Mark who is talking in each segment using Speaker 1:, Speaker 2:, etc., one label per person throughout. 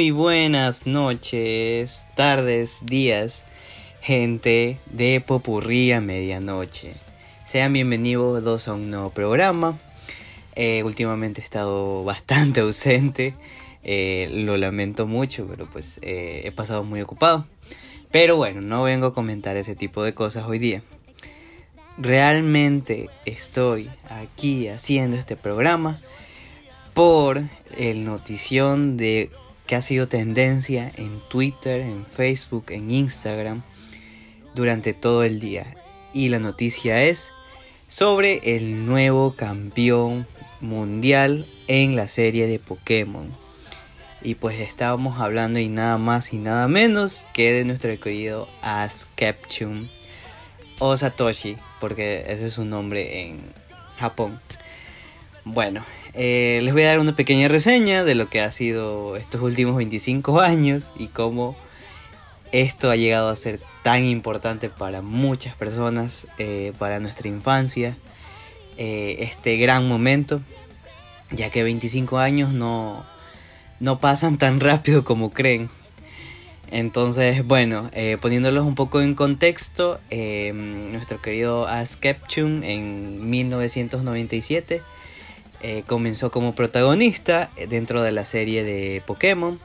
Speaker 1: Muy buenas noches, tardes, días, gente de Popurría Medianoche. Sean bienvenidos a un nuevo programa. Eh, últimamente he estado bastante ausente, eh, lo lamento mucho, pero pues eh, he pasado muy ocupado. Pero bueno, no vengo a comentar ese tipo de cosas hoy día. Realmente estoy aquí haciendo este programa por el notición de que ha sido tendencia en Twitter, en Facebook, en Instagram durante todo el día. Y la noticia es sobre el nuevo campeón mundial en la serie de Pokémon. Y pues estábamos hablando y nada más y nada menos que de nuestro querido Ash Ketchum o Satoshi, porque ese es su nombre en Japón. Bueno, eh, les voy a dar una pequeña reseña de lo que ha sido estos últimos 25 años y cómo esto ha llegado a ser tan importante para muchas personas, eh, para nuestra infancia, eh, este gran momento, ya que 25 años no, no pasan tan rápido como creen. Entonces, bueno, poniéndolos un poco en contexto, nuestro querido Ash Ketchum en 1997 eh, comenzó como protagonista dentro de la serie de Pokémon.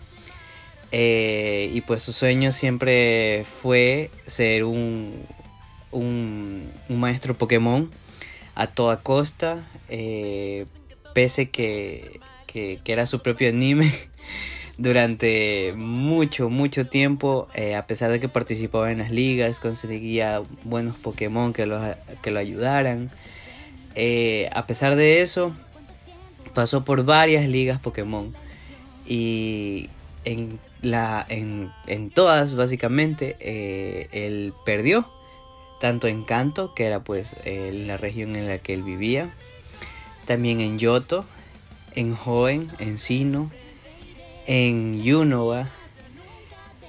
Speaker 1: Eh, y pues su sueño siempre fue ser un, un, maestro Pokémon a toda costa. Eh, pese que, que, era su propio anime durante mucho, mucho tiempo. a pesar de que participaba en las ligas, conseguía buenos Pokémon que lo, que lo ayudaran. a pesar de eso, pasó por varias ligas Pokémon y en, la, en, todas básicamente eh, él perdió, tanto en Kanto, que era pues la región en la que él vivía, también en Yoto, en Hoenn, en Sino, en Yunova,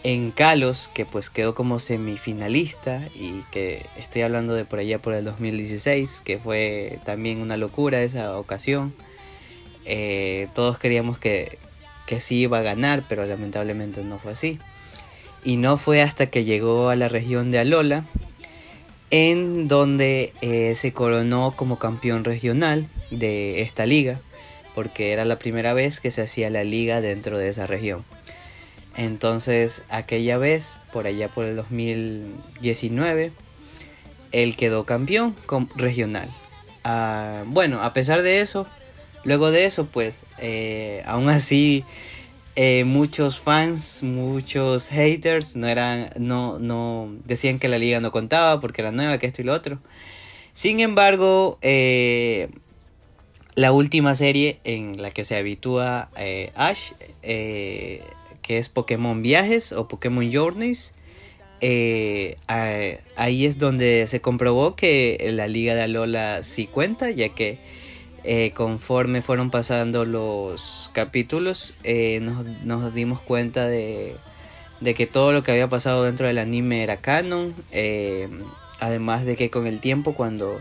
Speaker 1: en Kalos, que pues quedó como semifinalista y que estoy hablando de por allá por el 2016, que fue también una locura esa ocasión. Eh, todos queríamos que, que sí iba a ganar, pero lamentablemente no fue así. Y no fue hasta que llegó a la región de Alola, en donde eh, se coronó como campeón regional de esta liga, porque era la primera vez que se hacía la liga dentro de esa región. Entonces, aquella vez, por allá por el 2019, él quedó campeón regional. Ah, bueno, a pesar de eso, Luego de eso, pues, eh, aún así, eh, muchos fans, muchos haters no eran, no, no, decían que la liga no contaba porque era nueva, que esto y lo otro. Sin embargo, eh, la última serie en la que se habitúa Ash, que es Pokémon Viajes o Pokémon Journeys, ahí es donde se comprobó que la liga de Alola sí cuenta, ya que eh, conforme fueron pasando los capítulos, eh, nos, dimos cuenta de, que todo lo que había pasado dentro del anime era canon. Eh, además de que con el tiempo, cuando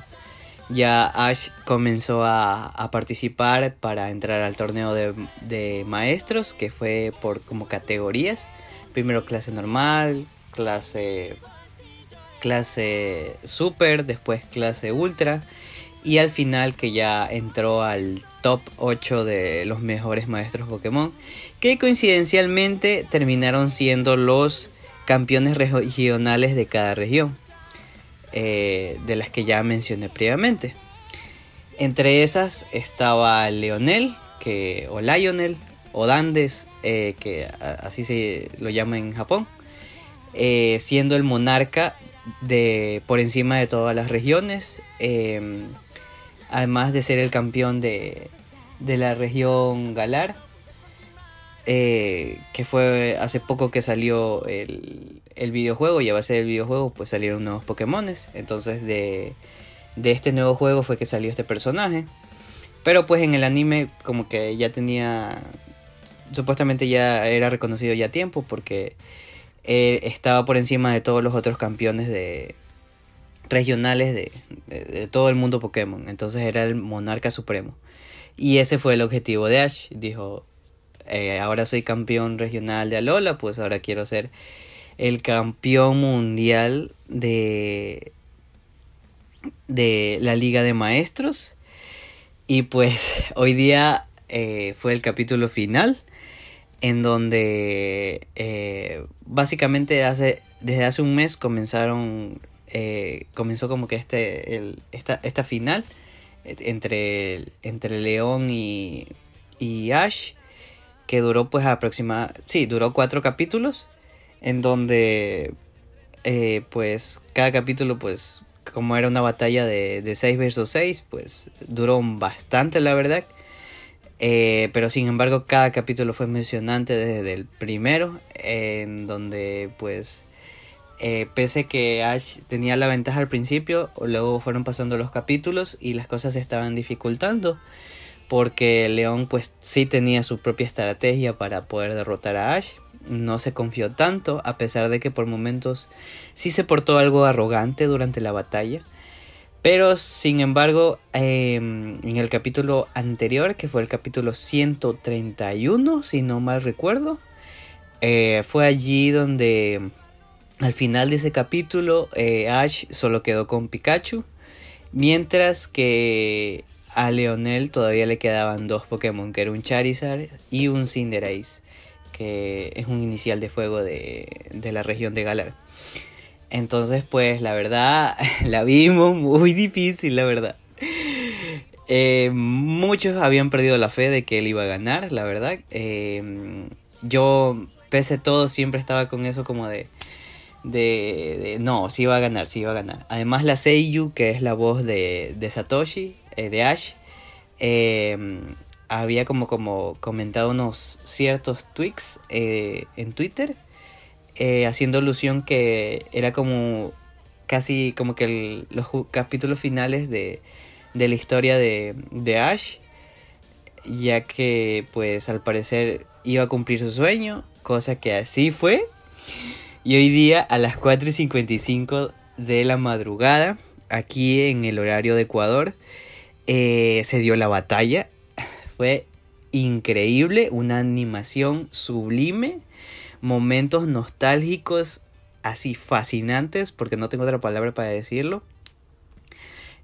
Speaker 1: ya Ash comenzó a, participar para entrar al torneo de, de, maestros, que fue por como categorías. Primero clase normal, clase, clase super, después clase ultra y al final que ya entró al top 8 de los mejores maestros Pokémon, que coincidencialmente terminaron siendo los campeones regionales de cada región, eh, de las que ya mencioné previamente. Entre esas estaba Leonel, que, o Lionel, o Dandes, eh, que así se lo llama en Japón, eh, siendo el monarca de por encima de todas las regiones además de ser el campeón de, la región Galar, eh, que fue hace poco que salió el, videojuego y a base del videojuego pues salieron nuevos Pokémones. Entonces de, de este nuevo juego fue que salió este personaje. Pero pues en el anime como que ya tenía, supuestamente ya era reconocido ya a tiempo porque estaba por encima de todos los otros campeones de, regionales de, todo el mundo Pokémon. Entonces era el monarca supremo. Y ese fue el objetivo de Ash. Dijo, eh, ahora soy campeón regional de Alola, pues ahora quiero ser el campeón mundial de, de la Liga de Maestros. Y pues hoy día eh, fue el capítulo final en donde eh, básicamente hace, desde hace un mes comenzaron, eh, comenzó como que este, esta, esta final entre, entre León y, y Ash, que duró pues aproximadamente, sí, duró cuatro capítulos, en donde pues cada capítulo pues como era una batalla de, de 6 versus 6, pues duró bastante, la verdad. Eh, pero sin embargo, cada capítulo fue emocionante desde el primero, en donde pues eh, pese que Ash tenía la ventaja al principio, luego fueron pasando los capítulos y las cosas se estaban dificultando. Porque León pues sí tenía su propia estrategia para poder derrotar a Ash no se confió tanto, a pesar de que por momentos sí se portó algo arrogante durante la batalla. Pero sin embargo, em, en el capítulo anterior, que fue el capítulo 131, si no mal recuerdo, eh, fue allí donde al final de ese capítulo eh, Ash solo quedó con Pikachu, mientras que a Leonel todavía le quedaban dos Pokémon, que era un Charizard y un Cinderace que es un inicial de fuego de, la región de Galar. Entonces, pues la verdad, la vimos muy difícil, la verdad. Eh, muchos habían perdido la fe de que él iba a ganar, la verdad. Eh, yo, pese a todo, siempre estaba con eso como de, de, no, sí iba a ganar, sí iba a ganar. Además, la Seiyu, que es la voz de, de Satoshi, eh, de Ash, había como, como comentado unos ciertos tweaks eh, en Twitter, eh, haciendo alusión que era como casi como que los capítulos finales de, de la historia de, de, Ash, ya que pues al parecer iba a cumplir su sueño, cosa que así fue. Y hoy día a las 4 y 55 de la madrugada, aquí en el horario de Ecuador, eh, se dio la batalla fue increíble, una animación sublime, momentos nostálgicos así fascinantes, porque no tengo otra palabra para decirlo.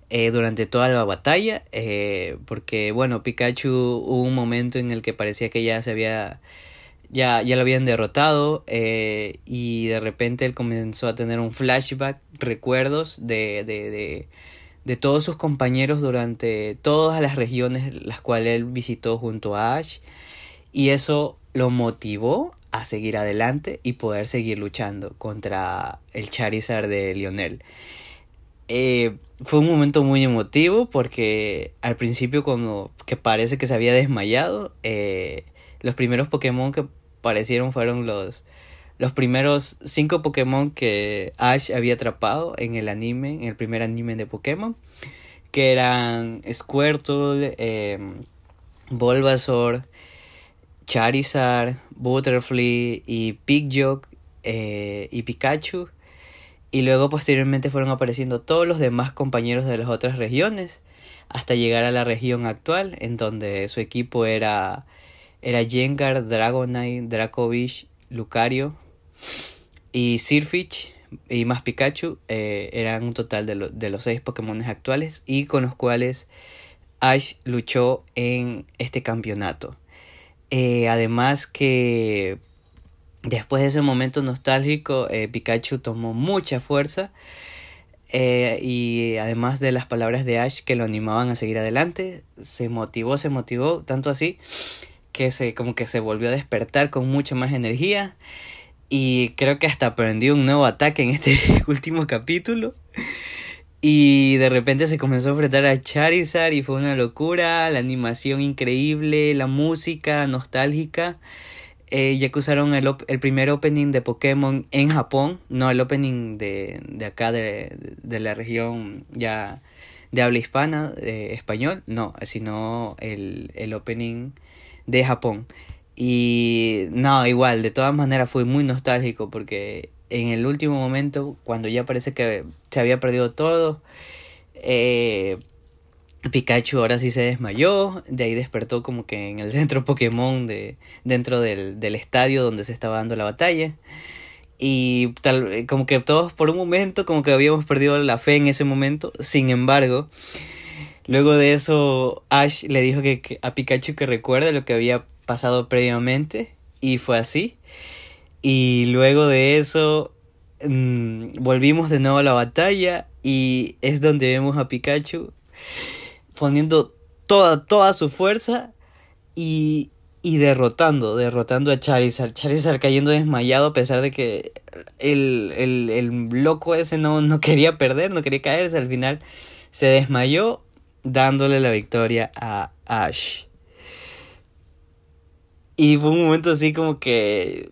Speaker 1: Eh, durante toda la batalla, eh, porque bueno, Pikachu hubo un momento en el que parecía que ya se había, ya, ya lo habían derrotado eh, y de repente él comenzó a tener un flashback, recuerdos de, de, de de todos sus compañeros durante todas las regiones las cuales él visitó junto a Ash y eso lo motivó a seguir adelante y poder seguir luchando contra el Charizard de Lionel. Eh, fue un momento muy emotivo porque al principio como que parece que se había desmayado, eh, los primeros Pokémon que aparecieron fueron los los primeros cinco Pokémon que Ash había atrapado en el anime, en el primer anime de Pokémon, que eran Squirtle, eh, Bulbasaur, Charizard, Butterfly y Pidgeot eh, y Pikachu. Y luego posteriormente fueron apareciendo todos los demás compañeros de las otras regiones hasta llegar a la región actual en donde su equipo era era Jengar, Dragonite, Dracovish, Lucario, y Sirfich y más Pikachu eh, eran un total de, de los seis Pokémon actuales y con los cuales Ash luchó en este campeonato. Eh, además que después de ese momento nostálgico, eh, Pikachu tomó mucha fuerza. y además de las palabras de Ash que lo animaban a seguir adelante, se motivó, se motivó, tanto así que se como que se volvió a despertar con mucha más energía y creo que hasta aprendió un nuevo ataque en este último capítulo. Y de repente se comenzó a enfrentar a Charizard y fue una locura. La animación increíble, la música nostálgica. Eh, ya que usaron el, el, primer opening de Pokémon en Japón, no el opening de, de acá de, de, la región ya de habla hispana, de español, no, sino el, el opening de Japón. Y no, igual, de todas maneras fue muy nostálgico porque en el último momento, cuando ya parece que se había perdido todo, eh, Pikachu ahora sí se desmayó, de ahí despertó como que en el centro Pokémon de, dentro del, del estadio donde se estaba dando la batalla. Y tal, como que todos por un momento, como que habíamos perdido la fe en ese momento. Sin embargo, luego de eso, Ash le dijo que, a Pikachu que recuerde lo que había pasado previamente. Y fue así. Y luego de eso, mm, volvimos de nuevo a la batalla. Y es donde vemos a Pikachu poniendo toda, toda su fuerza. Y, y derrotando, derrotando a Charizard. Charizard cayendo desmayado a pesar de que el, el, el loco ese no, no quería perder, no quería caerse. Al final se desmayó dándole la victoria a Ash. Y fue un momento así como que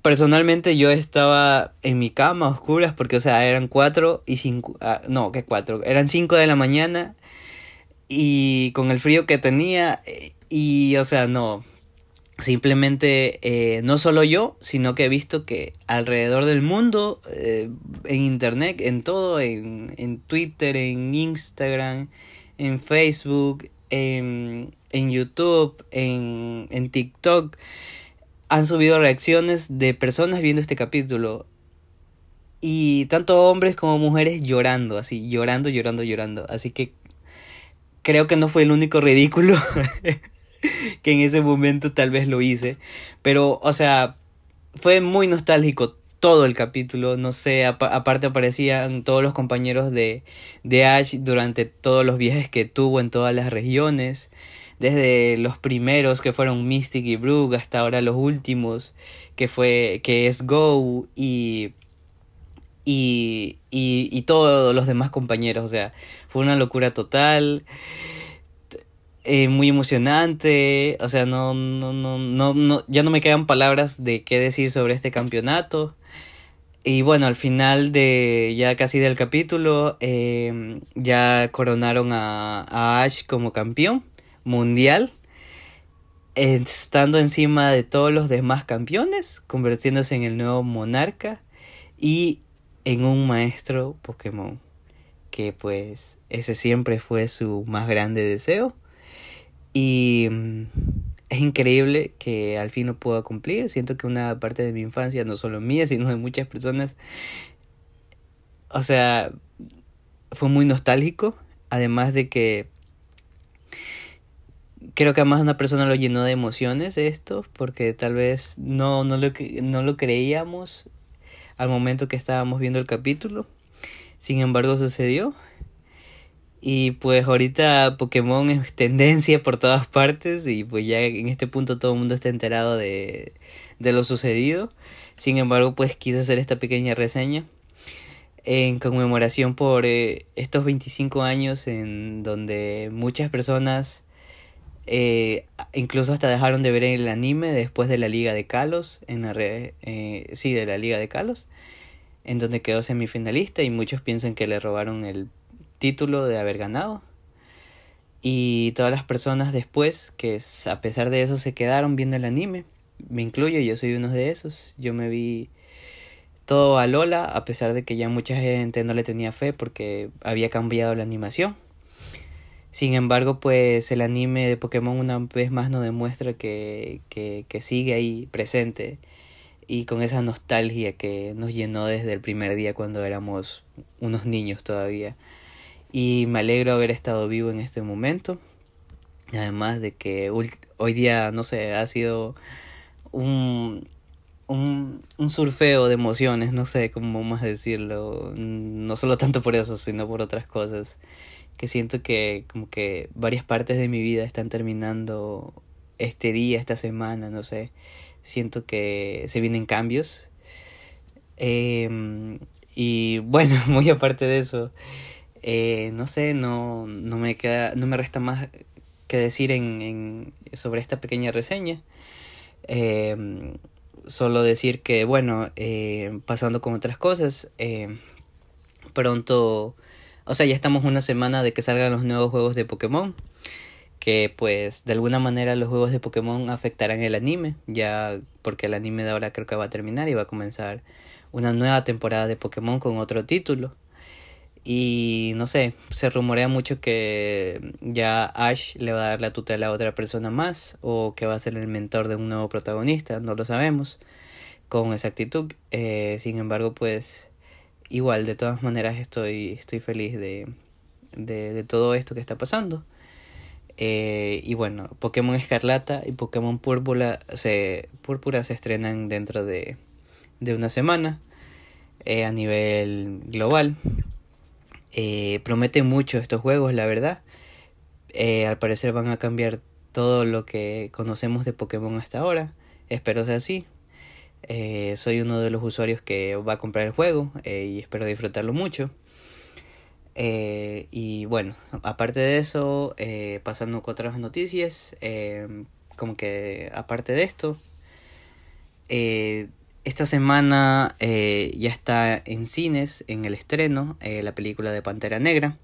Speaker 1: personalmente yo estaba en mi cama a oscuras porque, o sea, eran cuatro y cinco, ah, no, que cuatro, eran cinco de la mañana y con el frío que tenía eh, y, o sea, no, Simplemente, eh, no solo yo, sino que he visto que alrededor del mundo, eh, en Internet, en todo, en, en, Twitter, en Instagram, en Facebook, en, en YouTube, en, en TikTok, han subido reacciones de personas viendo este capítulo. Y tanto hombres como mujeres llorando, así, llorando, llorando, llorando. Así que creo que no fue el único ridículo que en ese momento tal vez lo hice. Pero, o sea, fue muy nostálgico todo el capítulo. No sé, aparte aparecían todos los compañeros de, de Ash durante todos los viajes que tuvo en todas las regiones. Desde los primeros que fueron Mystic y Brooke hasta ahora los últimos que fue que es Go y y, y, y todos los demás compañeros. O sea, fue una locura total. Eh, muy emocionante, o sea, no, no, no, no, no, ya no me quedan palabras de qué decir sobre este campeonato. Y bueno, al final de ya casi del capítulo, em, ya coronaron a, a, Ash como campeón mundial, estando encima de todos los demás campeones, convirtiéndose en el nuevo monarca y en un maestro Pokémon, que pues ese siempre fue su más grande deseo. Y mm, es increíble que al fin lo pueda cumplir. Siento que una parte de mi infancia, no solo mía, sino de muchas personas, o sea, fue muy nostálgico. Además de que creo que a más una persona lo llenó de emociones esto, porque tal vez no, no, lo, no lo creíamos al momento que estábamos viendo el capítulo. Sin embargo, sucedió. Y pues ahorita Pokémon es tendencia por todas partes y pues ya en este punto todo el mundo está enterado de, de lo sucedido. Sin embargo, pues quise hacer esta pequeña reseña en conmemoración por eh, estos 25 años en donde muchas personas eh, incluso hasta dejaron de ver el anime después de la Liga de Kalos, en la eh, sí, de la Liga de Kalos, en donde quedó semifinalista y muchos piensan que le robaron el título de haber ganado. Y todas las personas después que a pesar de eso se quedaron viendo el anime. Me incluyo, yo soy uno de esos. Yo me vi todo a Lola a pesar de que ya mucha gente no le tenía fe porque había cambiado la animación. Sin embargo, pues el anime de Pokémon una vez más nos demuestra que, que, que sigue ahí presente y con esa nostalgia que nos llenó desde el primer día cuando éramos unos niños todavía y me alegro haber estado vivo en este momento. Además de que hoy día, no sé, ha sido un, un, un surfeo de emociones, no sé cómo más decirlo, no solo tanto por eso, sino por otras cosas, que siento que como que varias partes de mi vida están terminando este día, esta semana, no sé, siento que se vienen cambios. Eh, y bueno, muy aparte de eso, eh, no sé, no, no, me queda, no me resta más que decir en, en sobre esta pequeña reseña. Eh, solo decir que, bueno, eh, pasando con otras cosas, eh, pronto, o sea, ya estamos una semana de que salgan los nuevos juegos de Pokémon, que pues de alguna manera los juegos de Pokémon afectarán el anime, ya porque el anime de ahora creo que va a terminar y va a comenzar una nueva temporada de Pokémon con otro título. Y no sé, se rumorea mucho que ya Ash le va a dar la tutela a otra persona más o que va a ser el mentor de un nuevo protagonista, no lo sabemos con exactitud. Eh, sin embargo, pues igual, de todas maneras estoy, estoy feliz de, de, todo esto que está pasando. Eh, y bueno, Pokémon Escarlata y Pokémon Púrpura se, Púrpura se estrenan dentro de, de una semana eh, a nivel global. Eh, promete mucho estos juegos, la verdad. al parecer van a cambiar todo lo que conocemos de Pokémon hasta ahora. Espero sea así. soy uno de los usuarios que va a comprar el juego y espero disfrutarlo mucho. Eh, y bueno, aparte de eso, eh, pasando con otras noticias, eh, como que aparte de esto, esta semana ya está en cines, en el estreno, la película de Pantera Negra.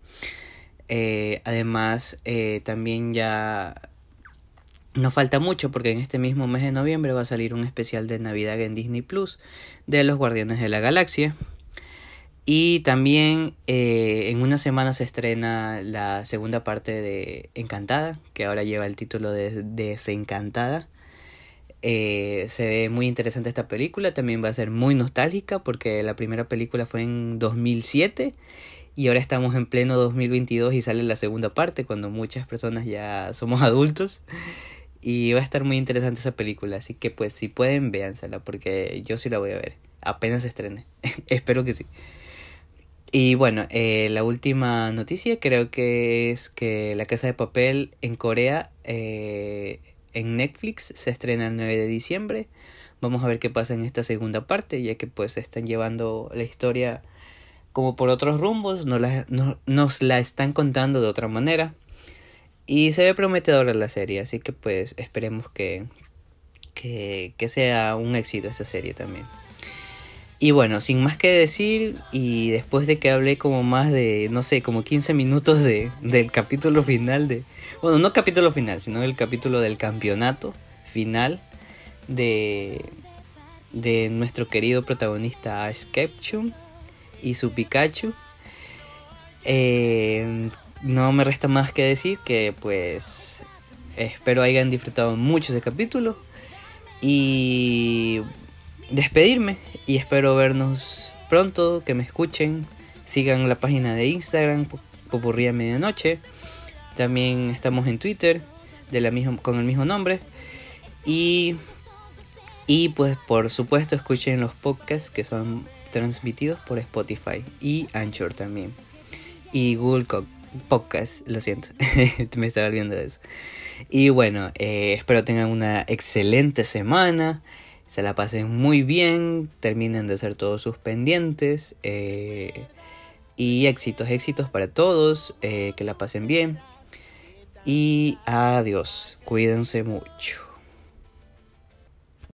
Speaker 1: además, también ya no falta mucho porque en este mismo mes de noviembre va a salir un especial de Navidad en Disney Plus de los Guardianes de la Galaxia. Y también eh, en una semana se estrena la segunda parte de Encantada, que ahora lleva el título de Desencantada. Eh, se ve muy interesante esta película, también va a ser muy nostálgica porque la primera película fue en 2007 y ahora estamos en pleno 2022 y sale la segunda parte cuando muchas personas ya somos adultos y va a estar muy interesante esa película, así que pues si pueden véansela porque yo sí la voy a ver, apenas se estrene, espero que sí. Y bueno, eh, la última noticia creo que es que La Casa de Papel en Corea eh, en Netflix se estrena el 9 de diciembre. Vamos a ver qué pasa en esta segunda parte, ya que pues están llevando la historia como por otros rumbos, nos la, nos la están contando de otra manera. Y se ve prometedora la serie, así que pues esperemos que, que, que sea un éxito esta serie también. Y bueno, sin más que decir, y después de que hablé como más de, no sé, como 15 minutos de, del capítulo final de... Bueno, no capítulo final, sino el capítulo del campeonato final de, de nuestro querido protagonista Ash Ketchum y su Pikachu. Eh, no me resta más que decir que pues espero hayan disfrutado mucho ese capítulo. Y despedirme y espero vernos pronto, que me escuchen, sigan la página de Instagram, Popurría Medianoche, también estamos en Twitter de la misma, con el mismo nombre. Y, y pues por supuesto escuchen los podcasts que son transmitidos por Spotify y Anchor también. Y Google Podcast, lo siento, me estaba olvidando de eso. Y bueno, eh, espero tengan una excelente semana se la pasen muy bien, terminen de hacer todos sus pendientes eh, y éxitos, éxitos para todos, eh, que la pasen bien y adiós, cuídense mucho.